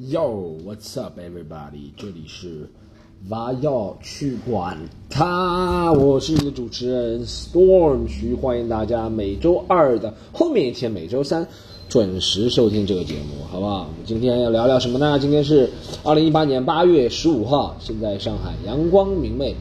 Yo, what's up, everybody？这里是娃要去管他，我是你的主持人 Storm 徐，欢迎大家每周二的后面一天，每周三准时收听这个节目，好不好？我们今天要聊聊什么呢？今天是二零一八年八月十五号，现在上海阳光明媚，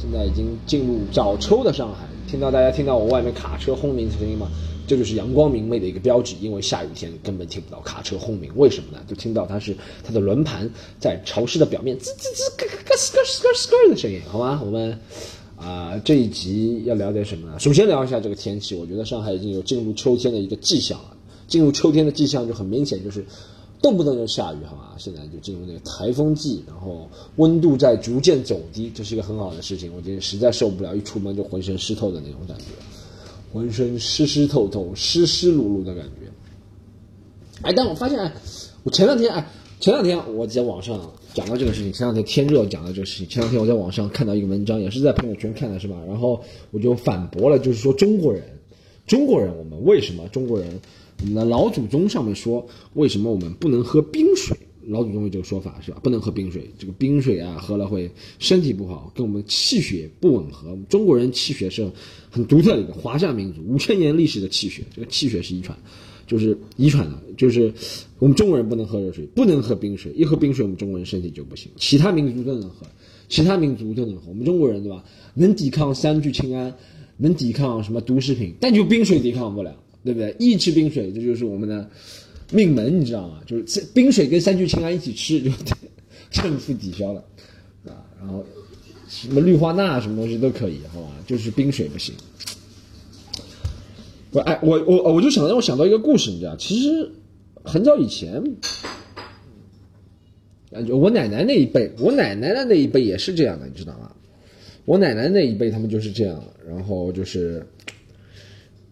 现在已经进入早秋的上海，听到大家听到我外面卡车轰鸣的声音吗？这就是阳光明媚的一个标志，因为下雨天根本听不到卡车轰鸣，为什么呢？就听到它是它的轮盘在潮湿的表面滋滋滋咯咯咯咯咯咯咯的声音，好吗？我们啊、这一集要聊点什么呢？首先聊一下这个天气，我觉得上海已经有进入秋天的一个迹象了。进入秋天的迹象就很明显，就是动不动就下雨，好吗？现在就进入那个台风季，然后温度在逐渐走低，这是一个很好的事情。我今天实在受不了，一出门就浑身湿透的那种感觉。浑身湿湿透透、湿湿漉漉的感觉。哎，但我发现，哎，我前两天，哎，前两天我在网上讲到这个事情，前两天天热讲到这个事情，前两天我在网上看到一个文章，也是在朋友圈看的，是吧？然后我就反驳了，就是说中国人，中国人，我们为什么中国人，我们的老祖宗上面说，为什么我们不能喝冰水？老祖宗有这个说法是吧？不能喝冰水，这个冰水啊，喝了会身体不好，跟我们气血不吻合。中国人气血是很独特的一个华夏民族，五千年历史的气血，这个气血是遗传，就是遗传的，就是我们中国人不能喝热水，不能喝冰水，一喝冰水我们中国人身体就不行，其他民族都能喝，其他民族都能喝，我们中国人对吧？能抵抗三聚氰胺，能抵抗什么毒食品，但就冰水抵抗不了，对不对？一吃冰水，这就是我们的。命门，你知道吗？就是冰水跟三聚氰胺一起吃，就 正负抵消了啊。然后什么氯化钠什么东西都可以，好吧？就是冰水不行。我哎，我我我就想让我想到一个故事，你知道，其实很早以前，感觉我奶奶那一辈，我奶奶的那一辈也是这样的，你知道吗？我奶奶那一辈他们就是这样，然后就是。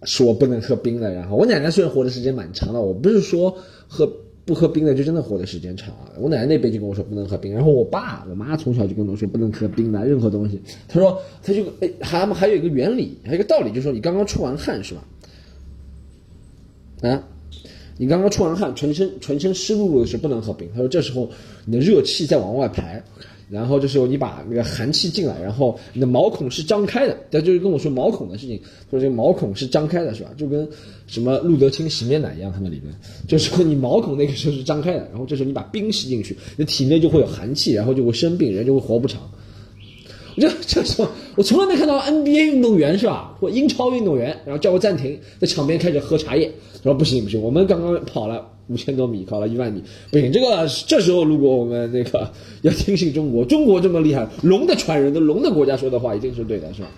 说不能喝冰的，然后我奶奶虽然活的时间蛮长的，我不是说喝不喝冰的就真的活的时间长啊。我奶奶那辈就跟我说不能喝冰，然后我爸我妈从小就跟我说不能喝冰的任何东西。他说他就哎还还有一个原理，还有一个道理，就是说你刚刚出完汗是吧？啊，你刚刚出完汗，全身全身湿漉漉的是不能喝冰。他说这时候你的热气在往外排。然后这时候你把那个寒气进来，然后你的毛孔是张开的，他就是跟我说毛孔的事情，说这个毛孔是张开的，是吧？就跟什么路德清洗面奶一样，他们理论就是说你毛孔那个时候是张开的，然后这时候你把冰吸进去，你体内就会有寒气，然后就会生病，人就会活不长。我就这时候我从来没看到 NBA 运动员是吧，或英超运动员，然后叫我暂停，在场边开始喝茶叶，他说不行不行，我们刚刚跑了。五千多米，考了一万米，不行。这个这时候，如果我们那个要听信中国，中国这么厉害，龙的传人的龙的国家说的话一定是对的，是吧？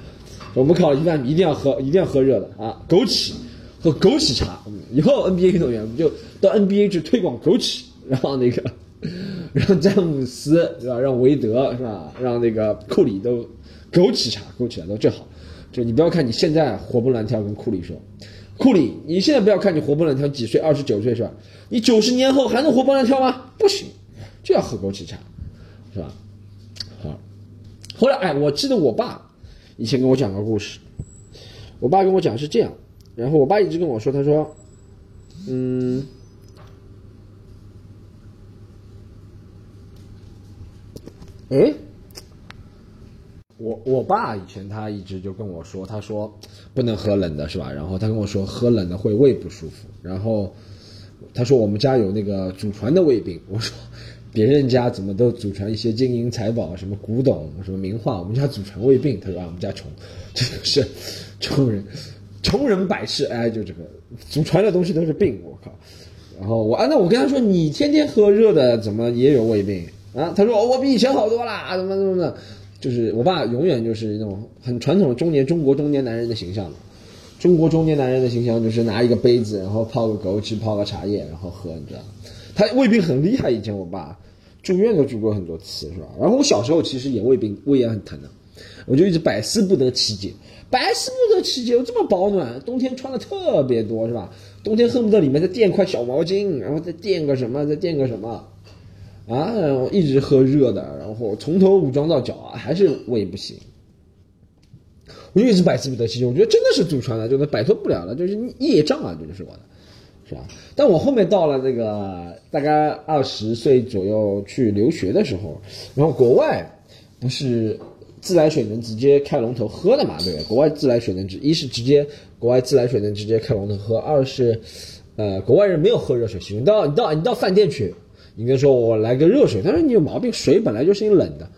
我们考了一万米，一定要喝，一定要喝热的啊！枸杞，喝枸杞茶。以后 NBA 运动员我们就到 NBA 去推广枸杞，然后那个 让詹姆斯是吧？让韦德是吧？让那个库里都枸杞茶，枸杞茶都最好。就你不要看你现在活蹦乱跳，跟库里说。库里，你现在不要看你活蹦乱跳，几岁？二十九岁是吧？你九十年后还能活蹦乱跳吗？不行，就要喝枸杞茶，是吧？好，后来哎，我记得我爸以前跟我讲个故事，我爸跟我讲是这样，然后我爸一直跟我说，他说，嗯，哎。我我爸以前他一直就跟我说，他说不能喝冷的，是吧？然后他跟我说喝冷的会胃不舒服。然后他说我们家有那个祖传的胃病。我说别人家怎么都祖传一些金银财宝，什么古董，什么名画，我们家祖传胃病。他说啊，我们家穷，这就是穷人，穷人百事。哎，就这个祖传的东西都是病，我靠。然后我啊，那我跟他说，你天天喝热的，怎么也有胃病啊？他说我比以前好多啦，怎么怎么的。就是我爸永远就是那种很传统中年中国中年男人的形象嘛，中国中年男人的形象就是拿一个杯子，然后泡个枸杞，泡个茶叶，然后喝，你知道？他胃病很厉害，以前我爸住院都住过很多次，是吧？然后我小时候其实也胃病，胃也很疼的，我就一直百思不得其解，百思不得其解，我这么保暖，冬天穿的特别多，是吧？冬天恨不得里面再垫块小毛巾，然后再垫个什么，再垫个什么。啊，然后一直喝热的，然后从头武装到脚啊，还是胃不行。我就一直百思不得其解，我觉得真的是祖传的，就是摆脱不了了，就是业障啊，这就是我的，是吧？但我后面到了那个大概二十岁左右去留学的时候，然后国外不是自来水能直接开龙头喝的嘛？对国外自来水能直一是直接国外自来水能直接开龙头喝，二是呃国外人没有喝热水习惯。到你到你到饭店去，你跟说我来个热水，他说你有毛病，水本来就是冷的，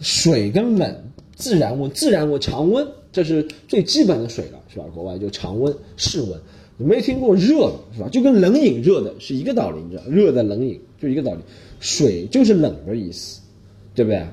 水跟冷自然温自然温常温这是最基本的水了，是吧？国外就常温室温。你没听过热的是吧？就跟冷饮热的是一个道理，你知道，热的冷饮就一个道理，水就是冷的意思，对不对？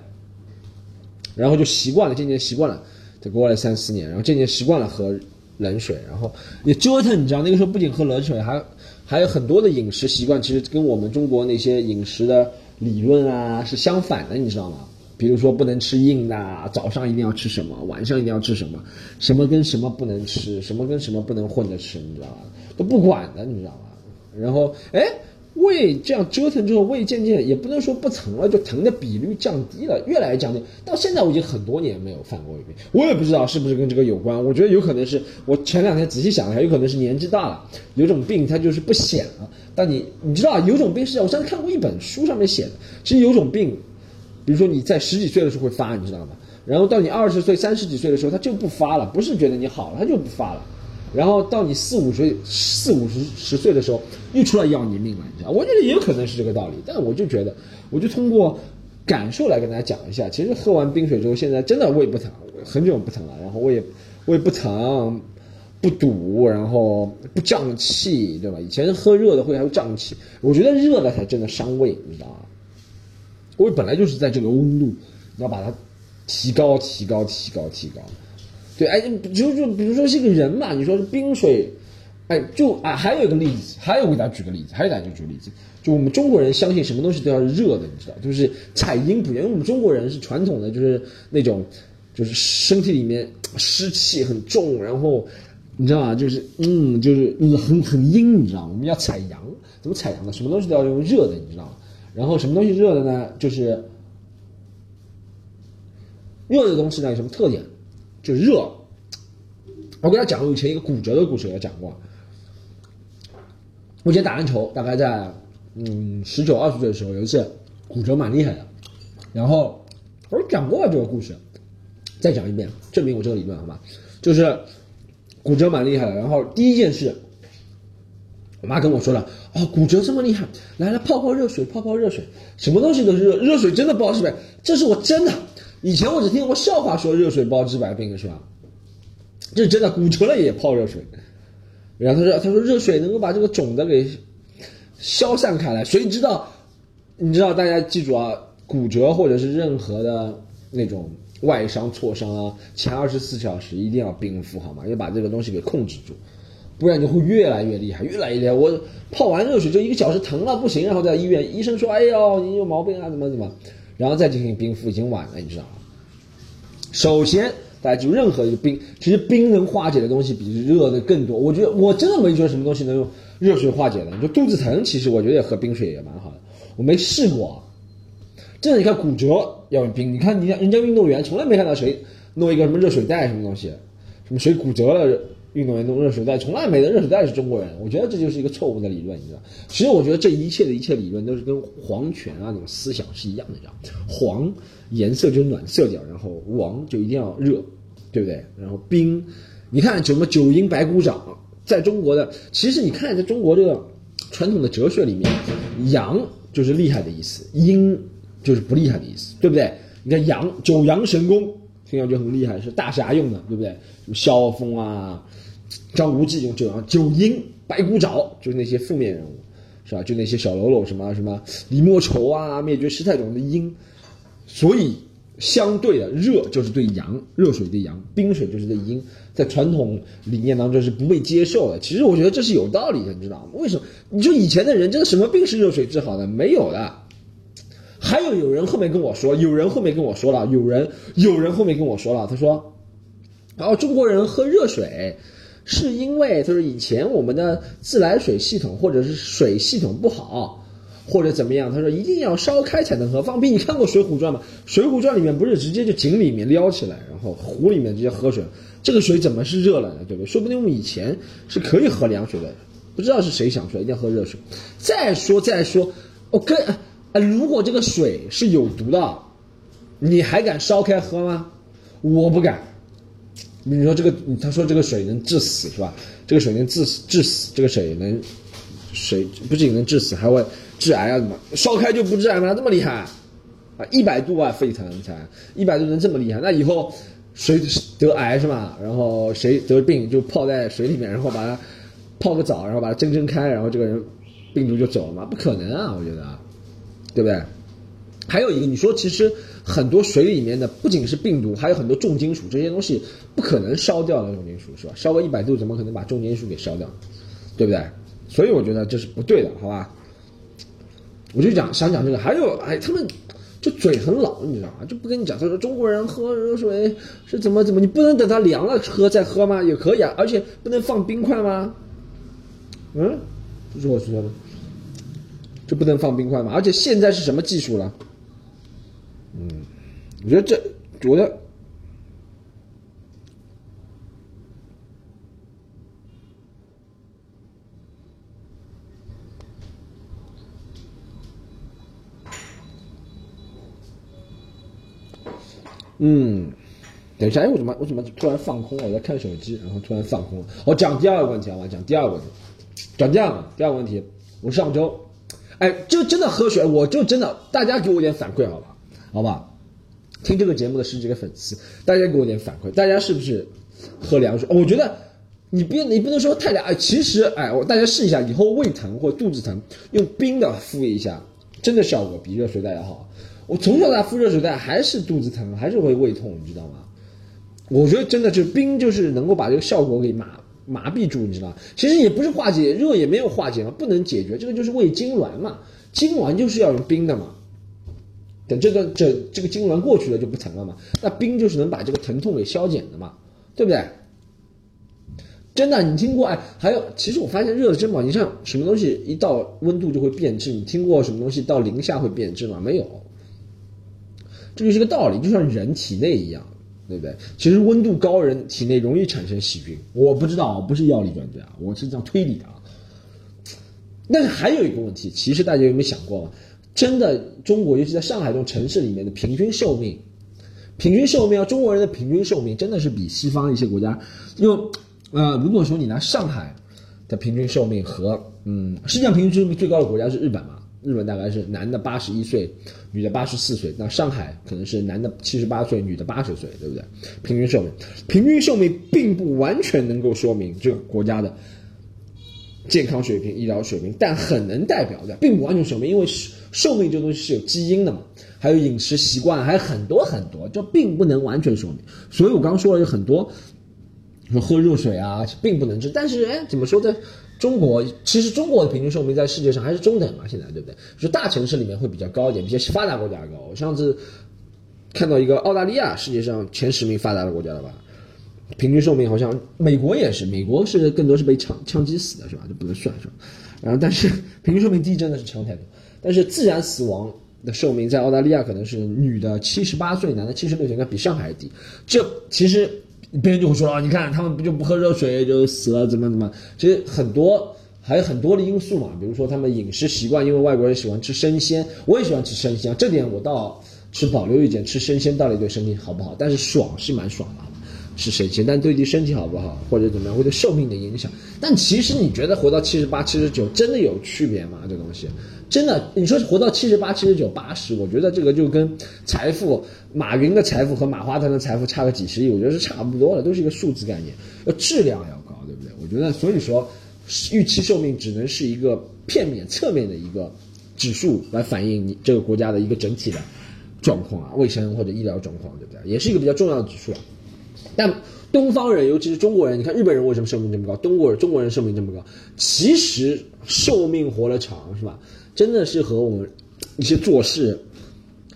然后就习惯了，渐渐习惯了，在国外三四年，然后渐渐习惯了喝冷水，然后也折腾，你知道，那个时候不仅喝冷水，还还有很多的饮食习惯，其实跟我们中国那些饮食的理论啊是相反的，你知道吗？比如说不能吃硬的，早上一定要吃什么，晚上一定要吃什么，什么跟什么不能吃，什么跟什么不能混着吃，你知道吧？都不管的，你知道吧？然后，哎，胃这样折腾之后，胃渐渐也不能说不疼了，就疼的比率降低了，越来越降低。到现在我已经很多年没有犯过胃病，我也不知道是不是跟这个有关。我觉得有可能是我前两天仔细想了一下，有可能是年纪大了，有种病它就是不显了。但你你知道，有种病是，我上次看过一本书上面写的，其实有种病。比如说你在十几岁的时候会发，你知道吗？然后到你二十岁、三十几岁的时候，它就不发了，不是觉得你好了，它就不发了。然后到你四五岁、四五十十岁的时候，又出来要你命了，你知道？我觉得也有可能是这个道理，但我就觉得，我就通过感受来跟大家讲一下。其实喝完冰水之后，现在真的胃不疼，很久不疼了，然后胃胃不疼、不堵，然后不胀气，对吧？以前喝热的会还会胀气，我觉得热的才真的伤胃，你知道吗？胃本来就是在这个温度，你要把它提高、提高、提高、提高。对，哎，就就比如说是一个人嘛，你说是冰水，哎，就啊，还有一个例子，还有给大家举个例子，还有大家举个例子，就我们中国人相信什么东西都要热的，你知道，就是采阴补阳，因为我们中国人是传统的，就是那种，就是身体里面湿气很重，然后你知道吗？就是嗯，就是，很很阴，你知道？我们要采阳，怎么采阳呢？什么东西都要用热的，你知道吗？然后什么东西热的呢？就是热的东西呢有什么特点？就热。我给他讲过以前一个骨折的故事，我讲过。我以前打篮球，大概在嗯十九二十岁的时候，有一次骨折蛮厉害的。然后我讲过这个故事，再讲一遍，证明我这个理论好吧？就是骨折蛮厉害的。然后第一件事。我妈跟我说了，哦，骨折这么厉害，来来泡泡热水，泡泡热水，什么东西都是热，热水真的包治百病，这是我真的。以前我只听过笑话说热水包治百病是吧？这是真的，骨折了也泡热水。然后他说，他说热水能够把这个肿的给消散开来。谁知道？你知道？大家记住啊，骨折或者是任何的那种外伤、挫伤啊，前二十四小时一定要冰敷好吗？要把这个东西给控制住。不然就会越来越厉害，越来越厉害。我泡完热水就一个小时疼了不行，然后在医院，医生说：“哎呦，你有毛病啊，怎么怎么？”然后再进行冰敷，已经晚了，你知道吗？首先，大家就任何一个冰，其实冰能化解的东西比热的更多。我觉得我真的没觉得什么东西能用热水化解的。你说肚子疼，其实我觉得也喝冰水也蛮好的。我没试过，真的，你看骨折要用冰，你看你看人家运动员从来没看到谁弄一个什么热水袋什么东西，什么谁骨折了。运动员弄热水袋，从来没的热水袋是中国人，我觉得这就是一个错误的理论，你知道？其实我觉得这一切的一切理论都是跟皇权啊那种思想是一样的，你知道？黄颜色就是暖色调，然后王就一定要热，对不对？然后冰，你看什么九阴白骨掌，在中国的，其实你看在中国这个传统的哲学里面，阳就是厉害的意思，阴就是不厉害的意思，对不对？你看阳九阳神功。听上去很厉害，是大侠用的，对不对？什么萧峰啊、张无忌用九阳九阴白骨爪，就是那些负面人物，是吧？就那些小喽啰，什么什么李莫愁啊、灭绝师太种的阴。所以相对的热就是对阳，热水对阳，冰水就是对阴，在传统理念当中是不被接受的。其实我觉得这是有道理的，你知道吗？为什么？你说以前的人真的什么病是热水治好的？没有的。还有有人后面跟我说，有人后面跟我说了，有人有人后面跟我说了，他说，然后中国人喝热水，是因为他说以前我们的自来水系统或者是水系统不好，或者怎么样，他说一定要烧开才能喝。放屁！你看过《水浒传》吗？《水浒传》里面不是直接就井里面撩起来，然后湖里面直接喝水，这个水怎么是热了呢？对不对？说不定我们以前是可以喝凉水的。不知道是谁想出来一定要喝热水。再说再说，我跟啊，如果这个水是有毒的，你还敢烧开喝吗？我不敢。你说这个，他说这个水能致死是吧？这个水能致死致死，这个水能水不仅能致死，还会致癌啊？怎么烧开就不致癌吗？这么厉害啊？一百度啊沸腾才一百度能这么厉害？那以后谁得癌是吧？然后谁得病就泡在水里面，然后把它泡个澡，然后把它蒸蒸开，然后这个人病毒就走了吗？不可能啊！我觉得，对不对？还有一个，你说其实很多水里面的不仅是病毒，还有很多重金属，这些东西不可能烧掉的重金属是吧？烧个一百度，怎么可能把重金属给烧掉？对不对？所以我觉得这是不对的，好吧？我就讲想讲这个，还有哎，他们就嘴很老，你知道吗？就不跟你讲，他说中国人喝热水是怎么怎么，你不能等它凉了喝再喝吗？也可以啊，而且不能放冰块吗？嗯，这是我说的，这不能放冰块吗？而且现在是什么技术了？我觉得这，我觉得，嗯，等一下，哎，我怎么我怎么突然放空了？我在看手机，然后突然放空了。我讲第二个问题啊，我讲第二个问题，讲第二个，第二个问题，我上周，哎，就真的喝水，我就真的，大家给我点反馈，好吧？好吧，听这个节目的十几个粉丝，大家给我点反馈，大家是不是喝凉水？我觉得你别你不能说太凉，哎，其实哎，我大家试一下，以后胃疼或肚子疼，用冰的敷一下，真的效果比热水袋要好。我从小到大敷热水袋还是肚子疼，还是会胃痛，你知道吗？我觉得真的就是冰，就是能够把这个效果给麻麻痹住，你知道吗？其实也不是化解热，也没有化解嘛，不能解决，这个就是胃痉挛嘛，痉挛就是要用冰的嘛。等这个这这个痉挛过去了就不疼了嘛？那冰就是能把这个疼痛给消减的嘛，对不对？真的，你听过哎？还有，其实我发现热的真不好。你像什么东西一到温度就会变质？你听过什么东西到零下会变质吗？没有。这就是个道理，就像人体内一样，对不对？其实温度高人体内容易产生细菌。我不知道，不是药理专家，我是这样推理的啊。但是还有一个问题，其实大家有没有想过？真的，中国尤其在上海这种城市里面的平均寿命，平均寿命啊，中国人的平均寿命真的是比西方一些国家，因为呃，如果说你拿上海的平均寿命和嗯，世界上平均寿命最高的国家是日本嘛，日本大概是男的八十一岁，女的八十四岁，那上海可能是男的七十八岁，女的八十岁，对不对？平均寿命，平均寿命并不完全能够说明这个国家的。健康水平、医疗水平，但很能代表的，并不完全说明，因为寿命这东西是有基因的嘛，还有饮食习惯，还有很多很多，就并不能完全说明。所以我刚说了有很多，说喝热水啊，并不能治。但是哎，怎么说在中国，其实中国的平均寿命在世界上还是中等嘛，现在对不对？就大城市里面会比较高一点，比些发达国家高。我上次看到一个澳大利亚，世界上前十名发达的国家了吧？平均寿命好像美国也是，美国是更多是被枪枪击死的，是吧？就不能算是？然后但是平均寿命低真的是强太多。但是自然死亡的寿命在澳大利亚可能是女的七十八岁，男的七十六岁，应该比上海还低。这其实别人就会说啊，你看他们不就不喝热水就死了，怎么怎么？其实很多还有很多的因素嘛，比如说他们饮食习惯，因为外国人喜欢吃生鲜，我也喜欢吃生鲜，这点我倒是保留意见，吃生鲜到底对身体好不好？但是爽是蛮爽的。是省钱，但对你身体好不好，或者怎么样，会对寿命的影响。但其实你觉得活到七十八、七十九真的有区别吗？这东西真的，你说活到七十八、七十九、八十，我觉得这个就跟财富，马云的财富和马化腾的财富差个几十亿，我觉得是差不多的，都是一个数字概念，要质量要高，对不对？我觉得，所以说，预期寿命只能是一个片面、侧面的一个指数，来反映你这个国家的一个整体的状况啊，卫生或者医疗状况，对不对？也是一个比较重要的指数啊。但东方人，尤其是中国人，你看日本人为什么寿命这么高？中国人中国人寿命这么高，其实寿命活得长是吧？真的是和我们一些做事、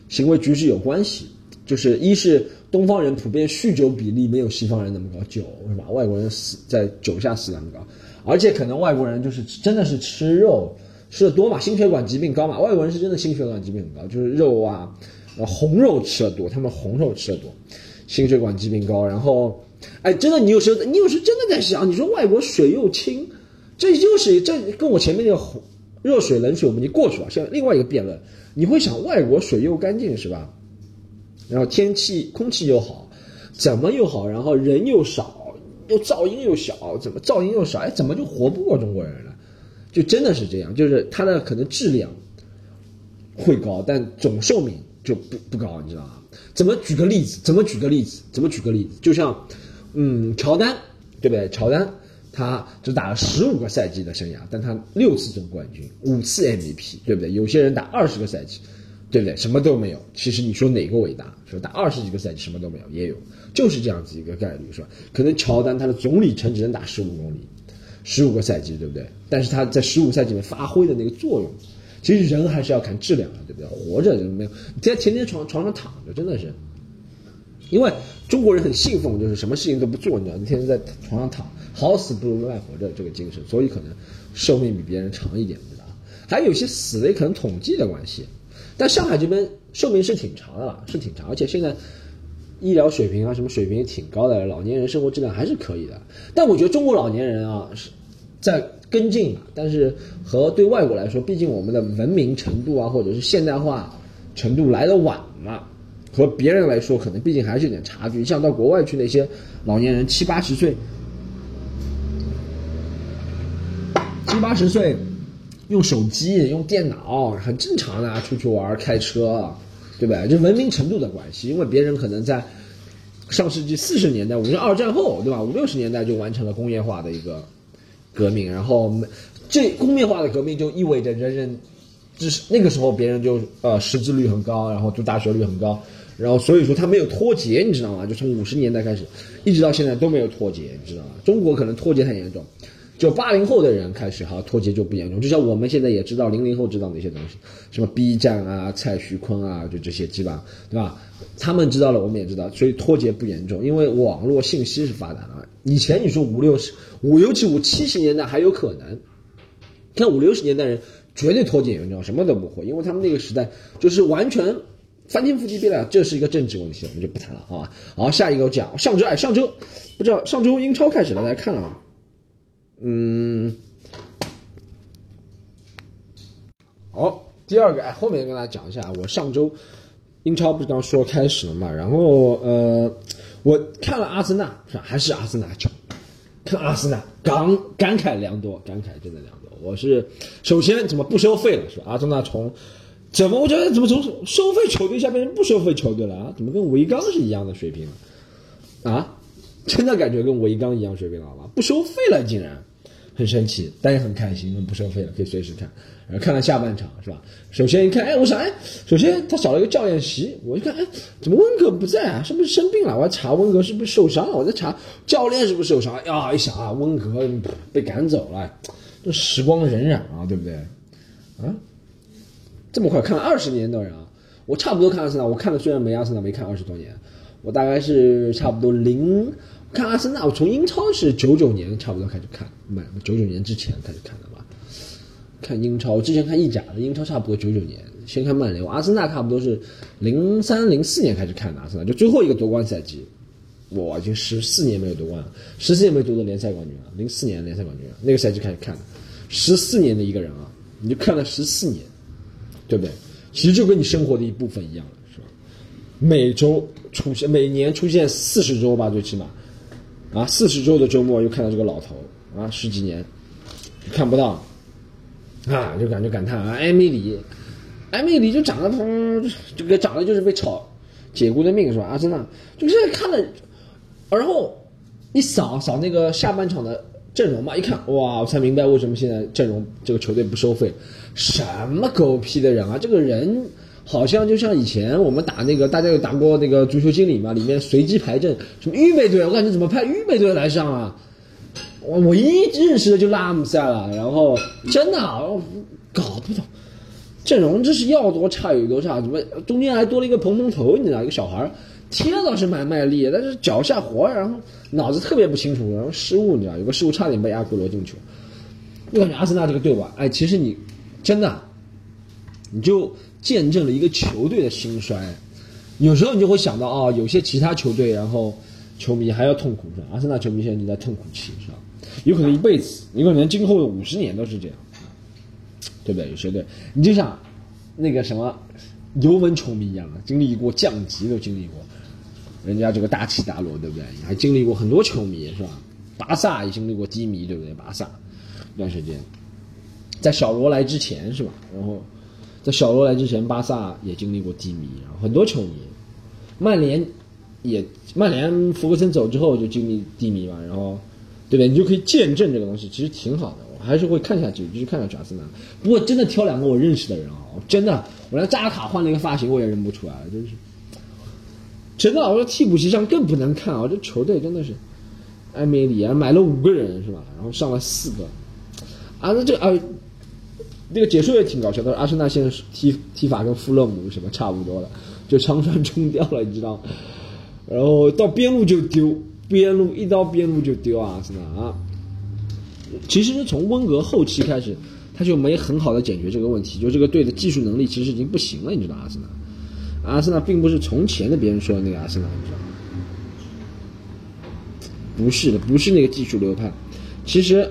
行为举止有关系。就是一是东方人普遍酗酒比例没有西方人那么高，酒是吧？外国人死在酒下死那么高，而且可能外国人就是真的是吃肉吃的多嘛，心血管疾病高嘛。外国人是真的心血管疾病很高，就是肉啊，红肉吃的多，他们红肉吃的多。心血管疾病高，然后，哎，真的，你有时候你有时候真的在想，你说外国水又清，这就是这跟我前面那个热水冷水我们已经过去了。现在另外一个辩论，你会想外国水又干净是吧？然后天气空气又好，怎么又好？然后人又少，又噪音又小，怎么噪音又少？哎，怎么就活不过中国人了？就真的是这样，就是它的可能质量会高，但总寿命就不不高，你知道吗？怎么举个例子？怎么举个例子？怎么举个例子？就像，嗯，乔丹，对不对？乔丹他只打了十五个赛季的生涯，但他六次总冠军，五次 MVP，对不对？有些人打二十个赛季。对不对？什么都没有。其实你说哪个伟大？说打二十几个赛季什么都没有，也有，就是这样子一个概率，是吧？可能乔丹他的总里程只能打十五公里，十五个赛季，对不对？但是他在十五赛季里面发挥的那个作用，其实人还是要看质量的，对不对？活着就没有，在天天床床上躺着，真的是。因为中国人很信奉，就是什么事情都不做，你知道，天天在床上躺，好死不如赖活着这个精神，所以可能寿命比别人长一点，知道还有些死的也可能统计的关系。但上海这边寿命是挺长的了，是挺长，而且现在医疗水平啊，什么水平也挺高的，老年人生活质量还是可以的。但我觉得中国老年人啊是在跟进嘛，但是和对外国来说，毕竟我们的文明程度啊，或者是现代化程度来的晚嘛，和别人来说，可能毕竟还是有点差距。像到国外去那些老年人七八十岁，七八十岁。用手机、用电脑很正常的，出去玩、开车，对吧？就文明程度的关系。因为别人可能在上世纪四十年代，五十二战后，对吧？五六十年代就完成了工业化的一个革命，然后这工业化的革命就意味着人人，就是那个时候别人就呃识字率很高，然后读大学率很高，然后所以说他没有脱节，你知道吗？就从五十年代开始，一直到现在都没有脱节，你知道吗？中国可能脱节太严重。就八零后的人开始哈脱节就不严重，就像我们现在也知道零零后知道哪些东西，什么 B 站啊、蔡徐坤啊，就这些基本上对吧？他们知道了，我们也知道，所以脱节不严重，因为网络信息是发达的。以前你说五六十、五尤其五七十年代还有可能，看五六十年代人绝对脱节严重，什么都不会，因为他们那个时代就是完全翻天覆地变了，这是一个政治问题，我们就不谈了，好吧？好，下一个我讲上周哎，上周不知道上周英超开始了，大家看了吗？嗯，好，第二个哎，后面跟大家讲一下，我上周英超不是刚说开始了嘛，然后呃，我看了阿森纳是吧？还是阿森纳强，看阿森纳，感感慨良多，感慨真的良多。我是首先怎么不收费了是吧？阿森纳从怎么我觉得怎么从收费球队下变成不收费球队了啊？怎么跟维冈是一样的水平啊？真的感觉跟维冈一样水平了吗？不收费了竟然。很神奇，但也很开心，因为不收费了，可以随时看。然后看了下半场，是吧？首先一看，哎，我想，哎，首先他少了一个教练席，我一看，哎，怎么温格不在啊？是不是生病了？我要查温格是不是受伤了？我在查教练是不是受伤了？呀，一想啊，温格被赶走了，这时光荏苒啊，对不对？啊，这么快看了二十年的人啊，我差不多看阿森纳，我看的虽然没阿森纳没看二十多年，我大概是差不多零。看阿森纳，我从英超是九九年差不多开始看，买九九年之前开始看的吧。看英超，我之前看意甲的，英超差不多九九年先看曼联。我阿森纳差不多是零三零四年开始看的阿森纳，就最后一个夺冠赛季，我已经十四年没有夺冠了，十四年没夺得联赛冠军了。零四年联赛冠军了，那个赛季开始看的，十四年的一个人啊，你就看了十四年，对不对？其实就跟你生活的一部分一样了，是吧？每周出现，每年出现四十周吧，最起码。啊，四十周的周末又看到这个老头啊，十几年看不到，啊，就感觉感叹啊，艾米里，艾米里就长得他这个长得就是被炒解雇的命是吧？阿森纳就现在看了，然后一扫扫那个下半场的阵容嘛，一看哇，我才明白为什么现在阵容这个球队不收费，什么狗屁的人啊，这个人。好像就像以前我们打那个，大家有打过那个足球经理嘛？里面随机排阵，什么预备队，我感觉怎么派预备队来上啊？我唯一认识的就拉姆塞了，然后真的搞不懂阵容，这是要多差有多差，怎么中间还多了一个蓬蓬头？你知道，一个小孩踢倒是蛮卖力，但是脚下活，然后脑子特别不清楚，然后失误，你知道，有个失误差点被阿圭罗进球。我感觉阿森纳这个队吧，哎，其实你真的你就。见证了一个球队的兴衰，有时候你就会想到啊，有些其他球队，然后球迷还要痛苦是吧？阿森纳球迷现在就在痛苦期是吧？有可能一辈子，有可能今后的五十年都是这样，对不对？有些队，你就像那个什么尤文球迷一样的，经历过降级都经历过，人家这个大起大落，对不对？还经历过很多球迷是吧？巴萨也经历过低迷，对不对？巴萨一段时间，在小罗来之前是吧？然后在小罗来之前，巴萨也经历过低迷，然后很多球迷，曼联也曼联福格森走之后就经历低迷嘛，然后对不对？你就可以见证这个东西，其实挺好的。我还是会看下去，继续看下去阿森纳。不过真的挑两个我认识的人啊，真的，我连扎卡换了一个发型我也认不出来，真是。真的，我说替补席上更不能看啊！这球队真的是。埃梅里啊，买了五个人是吧？然后上了四个，啊，那这啊，那个解说也挺搞笑的。阿森纳现在踢踢法跟富勒姆什么差不多了，就长传冲掉了，你知道？然后到边路就丢，边路一到边路就丢啊，阿森纳啊。其实是从温格后期开始，他就没很好的解决这个问题，就这个队的技术能力其实已经不行了，你知道阿森纳？阿森纳并不是从前的别人说的那个阿森纳，你知道吗？不是的，不是那个技术流派。其实，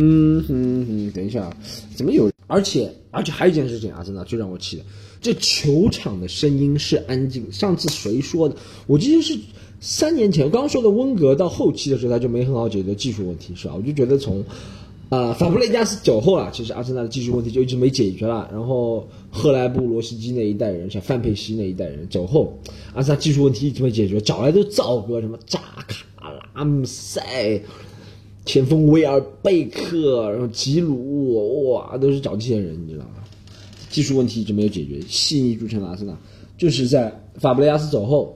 嗯哼哼，等一下，怎么有？而且，而且还有一件事情啊，真的最让我气的，这球场的声音是安静。上次谁说的？我记得是三年前，刚说的温格到后期的时候，他就没很好解决技术问题，是吧？我就觉得从。啊，法布雷加斯走后啊，其实阿森纳的技术问题就一直没解决了。然后赫莱布、罗西基那一代人，像范佩西那一代人走后，阿森纳技术问题一直没解决，找来都造哥，什么扎卡、拉姆塞、前锋威尔贝克，然后吉鲁，哇，都是找这些人，你知道吗？技术问题一直没有解决，细腻铸成的阿森纳，就是在法布雷加斯走后，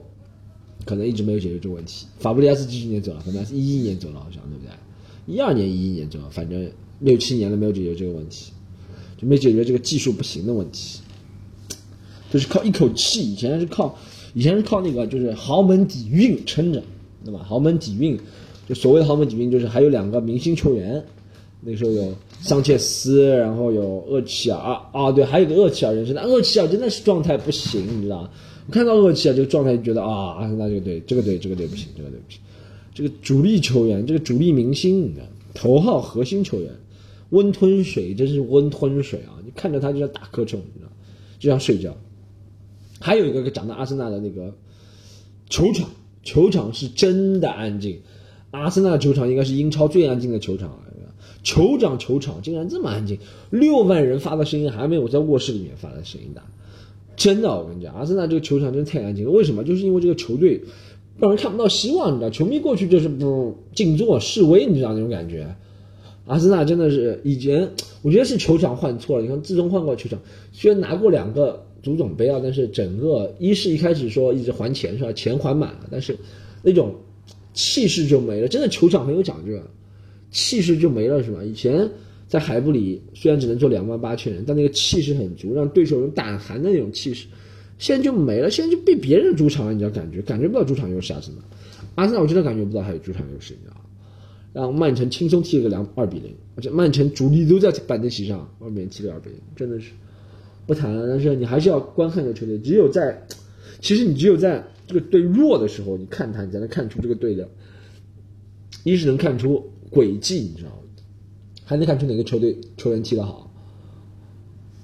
可能一直没有解决这个问题。法布雷加斯几几年走了？法布雷加斯一一年走了，好像对不对？一二年、一一年，走了反正六七年了，没有解决这个问题，就没解决这个技术不行的问题，就是靠一口气。以前是靠，以前是靠那个就是豪门底蕴撑着，对吧？豪门底蕴，就所谓的豪门底蕴，就是还有两个明星球员，那时候有桑切斯，然后有厄齐尔啊，对，还有个厄齐尔人生，那厄齐尔真的是状态不行，你知道？我看到厄齐尔这个状态，就觉得啊，阿森纳这个队，这个队，这个队不行，这个队不行。这个主力球员，这个主力明星，你知道头号核心球员，温吞水，真是温吞水啊！你看着他就像打瞌虫，你知道，就像睡觉。还有一个讲到阿森纳的那个球场，球场是真的安静。阿森纳球场应该是英超最安静的球场了。酋长球场竟然这么安静，六万人发的声音还没有在卧室里面发的声音大。真的，我跟你讲，阿森纳这个球场真的太安静了。为什么？就是因为这个球队。让人看不到希望，你知道？球迷过去就是不静坐示威，你知道那种感觉。阿森纳真的是以前，我觉得是球场换错了。你看，自从换过球场，虽然拿过两个足总杯啊，但是整个一是一开始说一直还钱是吧？钱还满了，但是那种气势就没了。真的球场很有讲究，气势就没了是吧？以前在海布里虽然只能坐两万八千人，但那个气势很足，让对手有胆寒的那种气势。现在就没了，现在就被别人主场了，你知道感觉感觉不到主场优势啊！真的，阿森纳我真的感觉不到还有主场优势，你知道吗让曼城轻松踢了个两二比零，而且曼城主力都在板凳席上，外面踢了二比零，真的是不谈了。但是你还是要观看这个球队，只有在，其实你只有在这个队弱的时候，你看他，你才能看出这个队的，一是能看出轨迹，你知道吗？还能看出哪个球队球员踢得好。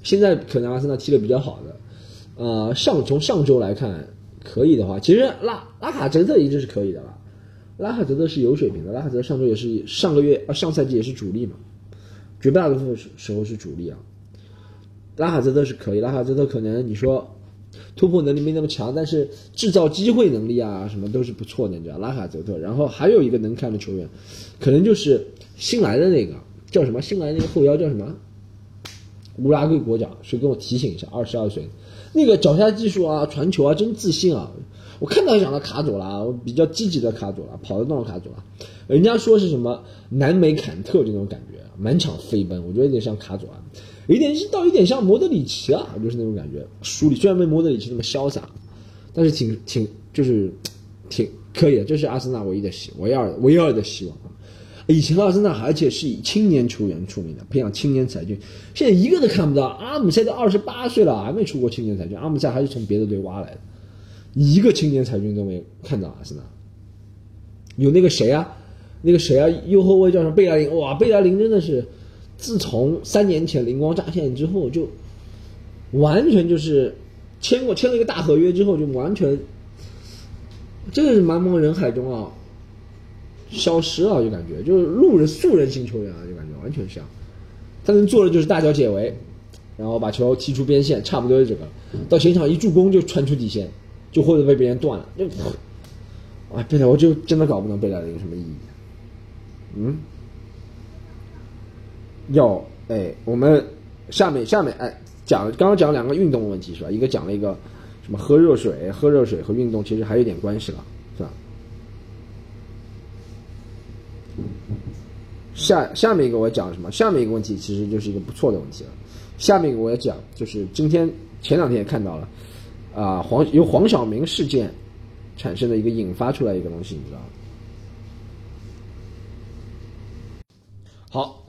现在可能阿森纳踢得比较好的。呃，上从上周来看，可以的话，其实拉拉卡泽特一直是可以的了。拉卡泽特是有水平的，拉卡泽特上周也是上个月啊上赛季也是主力嘛，绝大多数时候是主力啊。拉卡泽特是可以，拉卡泽特可能你说突破能力没那么强，但是制造机会能力啊什么都是不错的，你知道拉卡泽特。然后还有一个能看的球员，可能就是新来的那个叫什么？新来的那个后腰叫什么？乌拉圭国脚，谁给我提醒一下？二十二岁。那个脚下技术啊，传球啊，真自信啊！我看到想到卡佐拉，我比较积极的卡佐拉，跑得动的卡佐拉。人家说是什么南美坎特这种感觉，满场飞奔，我觉得有点像卡佐拉，有点倒有点像莫德里奇啊，就是那种感觉。书里虽然没莫德里奇那么潇洒，但是挺挺就是挺可以的，这是阿森纳唯一的希唯二唯二的希望。以前阿森纳而且是以青年球员出名的，培养青年才俊，现在一个都看不到。阿姆塞都二十八岁了，还没出过青年才俊。阿姆塞还是从别的队挖来的，一个青年才俊都没看到阿森纳。有那个谁啊，那个谁啊，右后卫叫什么贝莱林？哇，贝莱林真的是，自从三年前灵光乍现之后，就完全就是签过签了一个大合约之后，就完全，真的是茫茫人海中啊，消失了，就感觉就是路人素人型球员啊，就感觉完全像，他能做的就是大脚解围，然后把球踢出边线，差不多就这个，到前场一助攻就传出底线，就或者被别人断了，就。啊，贝莱，我就真的搞不懂贝莱有什么意义。嗯，要哎，我们下面下面哎讲刚刚讲两个运动问题是吧？一个讲了一个什么喝热水，喝热水和运动其实还有点关系了，是吧？下下面一个我讲什么？下面一个问题其实就是一个不错的问题了。下面一个我也讲，就是今天前两天也看到了，啊黄由黄晓明事件。产生的一个引发出来一个东西，你知道吗？好，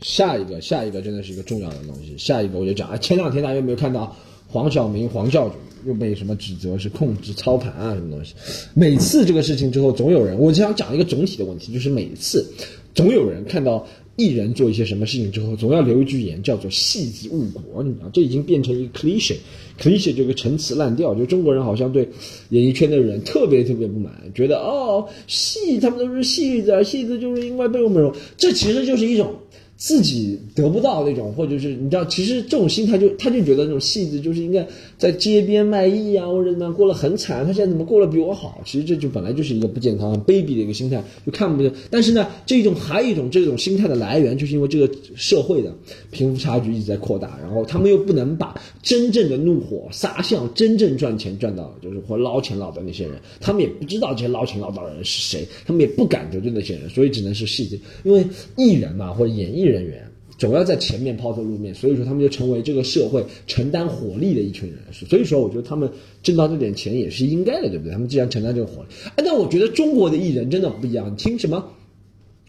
下一个，下一个真的是一个重要的东西。下一个我就讲，啊，前两天大家有没有看到黄晓明黄教主又被什么指责是控制操盘啊什么东西？每次这个事情之后，总有人，我就想讲一个总体的问题，就是每次总有人看到。艺人做一些什么事情之后，总要留一句言，叫做“戏子误国”。你知道，这已经变成一个 cliche，cliche 这个陈词滥调。就中国人好像对演艺圈的人特别特别不满，觉得哦，戏他们都是戏子，戏子就是因为被我们。这其实就是一种。自己得不到那种，或者是你知道，其实这种心态就他就觉得那种戏子就是应该在街边卖艺啊，或者怎么样过得很惨。他现在怎么过得比我好？其实这就本来就是一个不健康、很卑鄙的一个心态，就看不见。但是呢，这种还有一种这种心态的来源，就是因为这个社会的贫富差距一直在扩大，然后他们又不能把真正的怒火撒向真正赚钱赚到就是或捞钱捞的那些人，他们也不知道这些捞钱捞到的人是谁，他们也不敢得罪那些人，所以只能是戏子，因为艺人嘛或者演艺。人员总要在前面抛头露面，所以说他们就成为这个社会承担火力的一群人。所以说，我觉得他们挣到这点钱也是应该的，对不对？他们既然承担这个火力，哎，但我觉得中国的艺人真的不一样。你听什么？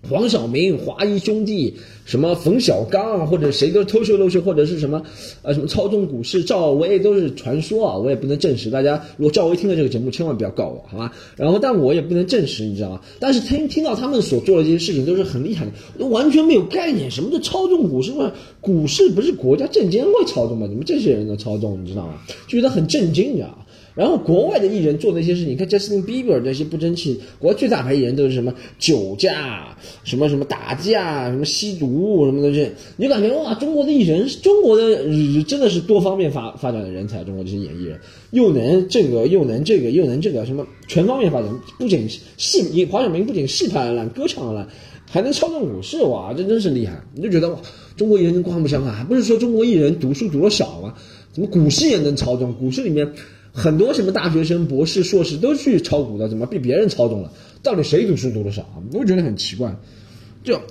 黄晓明、华谊兄弟，什么冯小刚，或者谁都偷秀漏秀，或者是什么，呃，什么操纵股市，赵薇都是传说啊，我也不能证实。大家如果赵薇听了这个节目，千万不要告我，好吧？然后，但我也不能证实，你知道吗？但是听听到他们所做的这些事情都是很厉害的，都完全没有概念，什么叫操纵股市？股市不是国家证监会操纵吗？你们这些人能操纵？你知道吗？就觉得很震惊，你知道吗？然后国外的艺人做那些事情，你看 Justin Bieber 那些不争气，国外最大牌艺人都是什么酒驾、什么什么打架、什么吸毒什么东西，你就感觉哇，中国的艺人，中国的真的是多方面发发展的人才，中国这些演艺人又能这个又能这个又能这个什么全方面发展，不仅戏，黄晓明不仅戏拍的烂，歌唱的烂，还能操纵股市，哇，这真是厉害！你就觉得哇，中国艺人跟刮目相看，还不是说中国艺人读书读的少吗？怎么股市也能操纵？股市里面。很多什么大学生、博士、硕士都去炒股的，怎么被别人操纵了？到底谁读书读的少啊？我觉得很奇怪。就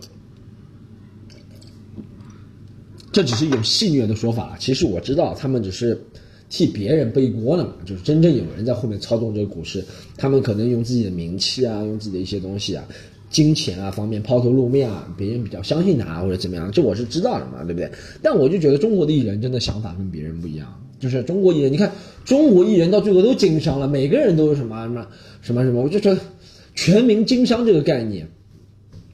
这只是一种戏谑的说法，其实我知道他们只是替别人背锅了嘛。就是真正有人在后面操纵这个股市，他们可能用自己的名气啊，用自己的一些东西啊、金钱啊方面抛头露面啊，别人比较相信他或者怎么样，这我是知道的嘛，对不对？但我就觉得中国的艺人真的想法跟别人不一样。就是中国艺人，你看中国艺人到最后都经商了，每个人都是什么什么什么什么，我就说全民经商这个概念，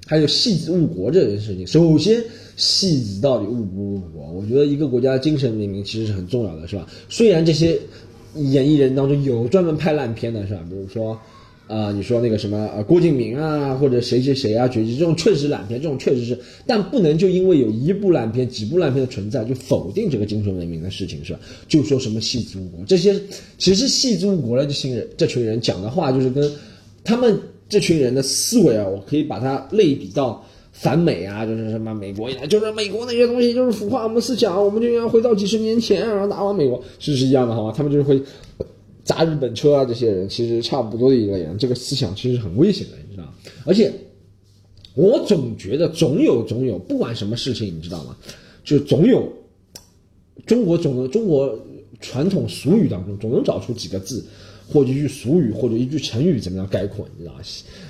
还有戏子误国这件事情。首先，戏子到底误不误国？我觉得一个国家精神文明其实是很重要的，是吧？虽然这些演艺人当中有专门拍烂片的，是吧？比如说。啊，你说那个什么呃，郭敬明啊，或者谁谁谁啊，绝迹这种确实烂片，这种确实是，但不能就因为有一部烂片、几部烂片的存在，就否定这个精神文明的事情，是吧？就说什么戏子误国，这些其实戏子误国了这些人，这群人讲的话，就是跟他们这群人的思维啊，我可以把它类比到反美啊，就是什么美国，就是美国那些东西就是腐化我们思想，我们就要回到几十年前，然后打完美国，是是一样的，好吗？他们就是会。砸日本车啊！这些人其实差不多的一个人，这个思想其实很危险的，你知道吗？而且我总觉得总有总有，不管什么事情，你知道吗？就总有中国总中国传统俗语当中总能找出几个字，或者一句俗语，或者一句成语，怎么样概括？你知道吗？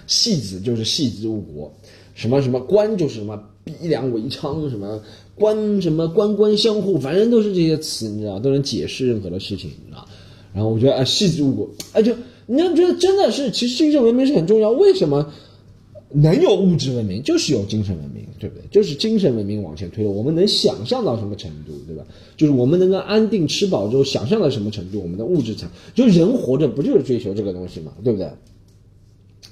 戏子就是戏子误国，什么什么官就是什么逼良为娼，什么官什么官官相护，反正都是这些词，你知道，都能解释任何的事情，你知道。然后我觉得啊，戏子误国，哎，就你要觉得真的是，其实精神文明是很重要。为什么能有物质文明，就是有精神文明，对不对？就是精神文明往前推了，我们能想象到什么程度，对吧？就是我们能够安定吃饱之后，想象到什么程度，我们的物质才就人活着不就是追求这个东西嘛，对不对？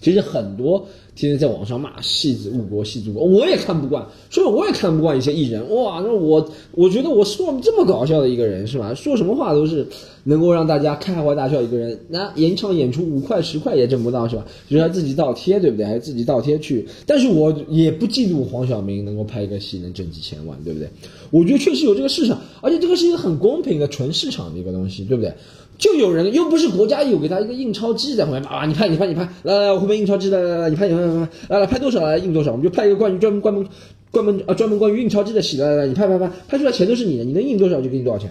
其实很多天天在网上骂戏子误国戏祖国，我也看不惯，所以我也看不惯一些艺人。哇，那我我觉得我说这么搞笑的一个人是吧？说什么话都是能够让大家开怀大笑一个人。那演场演出五块十块也挣不到是吧？就是他自己倒贴对不对？还是自己倒贴去。但是我也不嫉妒黄晓明能够拍一个戏能挣几千万，对不对？我觉得确实有这个市场，而且这个是一个很公平的纯市场的一个东西，对不对？就有人又不是国家有给他一个印钞机在后面啊，你拍你拍你拍，来来我后面印钞机来来来，你拍你拍你拍，来来拍多少来印多少，我们就拍一个关于专门关门关门啊专门关于印钞机的戏，来来来你拍拍拍，拍出来钱都是你的，你能印多少就给你多少钱，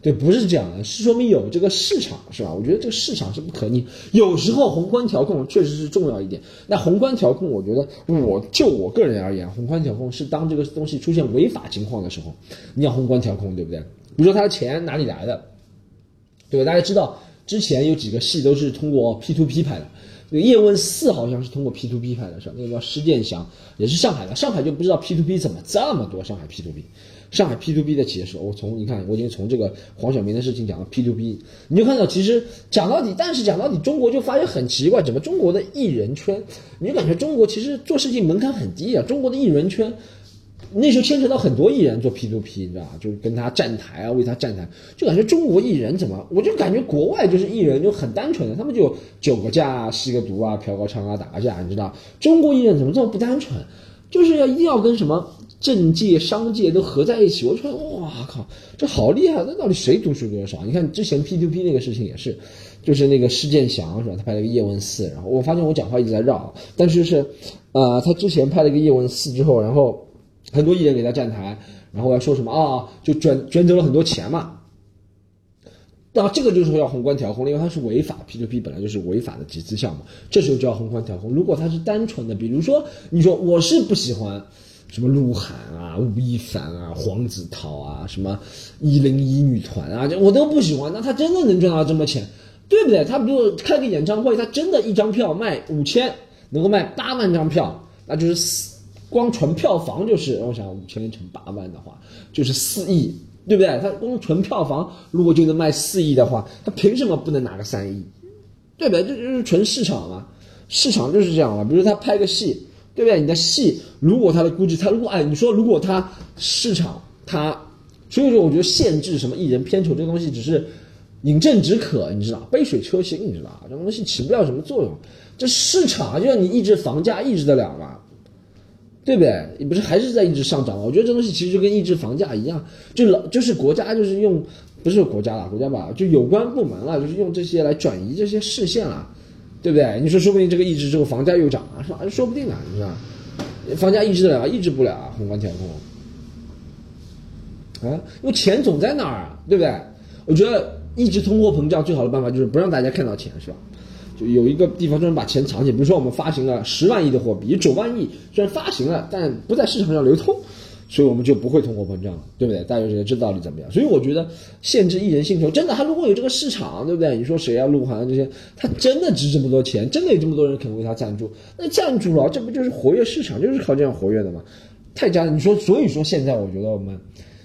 对，不是这样的，是说明有这个市场是吧？我觉得这个市场是不可逆，有时候宏观调控确实是重要一点。那宏观调控，我觉得我就我个人而言，宏观调控是当这个东西出现违法情况的时候，你要宏观调控，对不对？比如说他的钱哪里来的，对？大家知道。之前有几个戏都是通过 P to P 拍的，那个叶问四好像是通过 P to P 拍的，是吧？那个叫施建祥，也是上海的。上海就不知道 P to P 怎么这么多。上海 P to P，上海 P to P 的企业是，我从你看，我已经从这个黄晓明的事情讲到 P to P，你就看到其实讲到底，但是讲到底，中国就发现很奇怪，怎么中国的艺人圈，你就感觉中国其实做事情门槛很低啊，中国的艺人圈。那时候牵扯到很多艺人做 P to P，你知道吧？就是跟他站台啊，为他站台，就感觉中国艺人怎么？我就感觉国外就是艺人就很单纯的，他们就酒个架、吸个毒啊、嫖个娼啊、打个架，你知道？中国艺人怎么这么不单纯？就是要一定要跟什么政界、商界都合在一起。我觉得哇靠，这好厉害！那到底谁读书多少？你看之前 P to P 那个事情也是，就是那个施建祥是吧？他拍了个叶问四，然后我发现我讲话一直在绕，但是是，呃，他之前拍了一个叶问四之后，然后。很多艺人给他站台，然后要说什么啊？就卷卷走了很多钱嘛。那这个就是说要宏观调控了，因为它是违法，P to P 本来就是违法的集资项目，这时候就要宏观调控。如果他是单纯的，比如说你说我是不喜欢什么鹿晗啊、吴亦凡啊、黄子韬啊、什么一零一女团啊，我都不喜欢，那他真的能赚到这么钱，对不对？他比如开个演唱会，他真的一张票卖五千，能够卖八万张票，那就是四。光纯票房就是，我想五千乘八万的话，就是四亿，对不对？他光纯票房如果就能卖四亿的话，他凭什么不能拿个三亿？对不对？这就是纯市场嘛，市场就是这样嘛。比如他拍个戏，对不对？你的戏如果他的估计，他如果哎，你说如果他市场他，所以说我觉得限制什么艺人片酬这个东西只是饮鸩止渴，你知道，杯水车薪，你知道这东西起不了什么作用。这市场就让你抑制房价，抑制得了吗？对不对？你不是还是在一直上涨吗？我觉得这东西其实就跟抑制房价一样，就老就是国家就是用，不是国家了，国家吧，就有关部门了，就是用这些来转移这些视线了，对不对？你说说不定这个抑制之后房价又涨了，是吧？说不定啊，是吧？房价抑制得了，抑制不了啊，宏观调控啊，因为钱总在那儿啊，对不对？我觉得抑制通货膨胀最好的办法就是不让大家看到钱，是吧？就有一个地方专门把钱藏起来，比如说我们发行了十万亿的货币，九万亿虽然发行了，但不在市场上流通，所以我们就不会通货膨胀，对不对？大家觉得这道理怎么样？所以我觉得限制艺人薪酬，真的，他如果有这个市场，对不对？你说谁要鹿晗这些，他真的值这么多钱，真的有这么多人肯为他赞助，那赞助了，这不就是活跃市场，就是靠这样活跃的吗？太假了！你说，所以说现在我觉得我们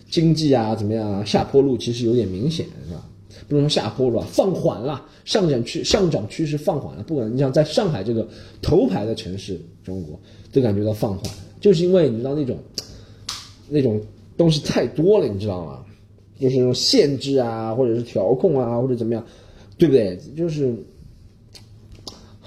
经济啊怎么样啊，下坡路其实有点明显，是吧？不能说下坡路啊，放缓了，上涨趋上涨趋势放缓了。不管你想在上海这个头牌的城市，中国都感觉到放缓，就是因为你知道那种 那种东西太多了，你知道吗？就是那种限制啊，或者是调控啊，或者怎么样，对不对？就是。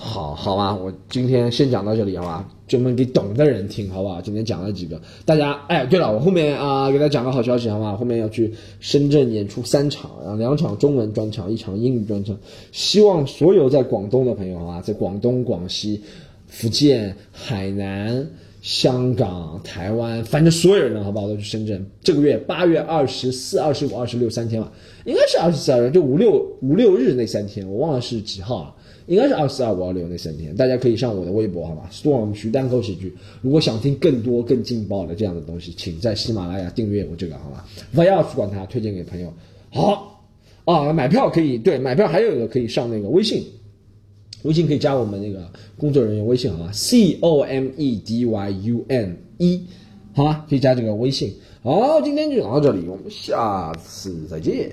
好好吧，我今天先讲到这里，好吧，专门给懂的人听，好不好？今天讲了几个，大家，哎，对了，我后面啊，给大家讲个好消息，好吧？后面要去深圳演出三场，然后两场中文专场，一场英语专场，希望所有在广东的朋友，好吧，在广东、广西、福建、海南、香港、台湾，反正所有人，好不好？都去深圳。这个月八月二十四、二十五、二十六三天吧，应该是二十四日，就五六五六日那三天，我忘了是几号了。应该是二四二五二六那三天，大家可以上我的微博，好吧？Storm 徐单口喜剧。如果想听更多更劲爆的这样的东西，请在喜马拉雅订阅我这个，好吧？不要去管它，推荐给朋友。好，啊，买票可以，对，买票还有一个可以上那个微信，微信可以加我们那个工作人员微信好吗？C O M E D Y U N E，好吗？可以加这个微信。好，今天就讲到这里，我们下次再见。